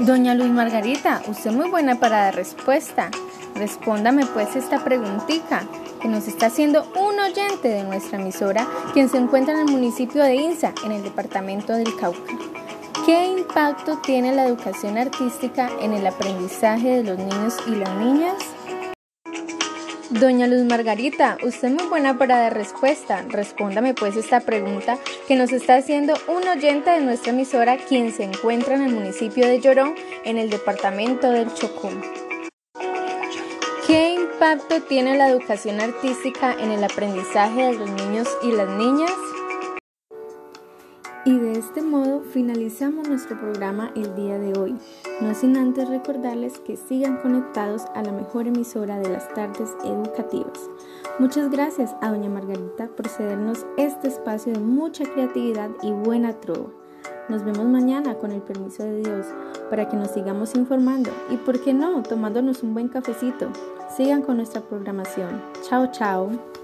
Doña Luz Margarita, usted es muy buena para dar respuesta. Respóndame pues esta preguntita que nos está haciendo un oyente de nuestra emisora, quien se encuentra en el municipio de Insa, en el departamento del Cauca. ¿Qué impacto tiene la educación artística en el aprendizaje de los niños y las niñas? Doña Luz Margarita, usted es muy buena para dar respuesta. Respóndame pues esta pregunta que nos está haciendo un oyente de nuestra emisora quien se encuentra en el municipio de Llorón, en el departamento del Chocó. ¿Qué impacto tiene la educación artística en el aprendizaje de los niños y las niñas? Y de este modo finalizamos nuestro programa el día de hoy, no sin antes recordarles que sigan conectados a la mejor emisora de las tardes educativas. Muchas gracias a doña Margarita por cedernos este espacio de mucha creatividad y buena trova. Nos vemos mañana con el permiso de Dios para que nos sigamos informando y, por qué no, tomándonos un buen cafecito. Sigan con nuestra programación. Chao, chao.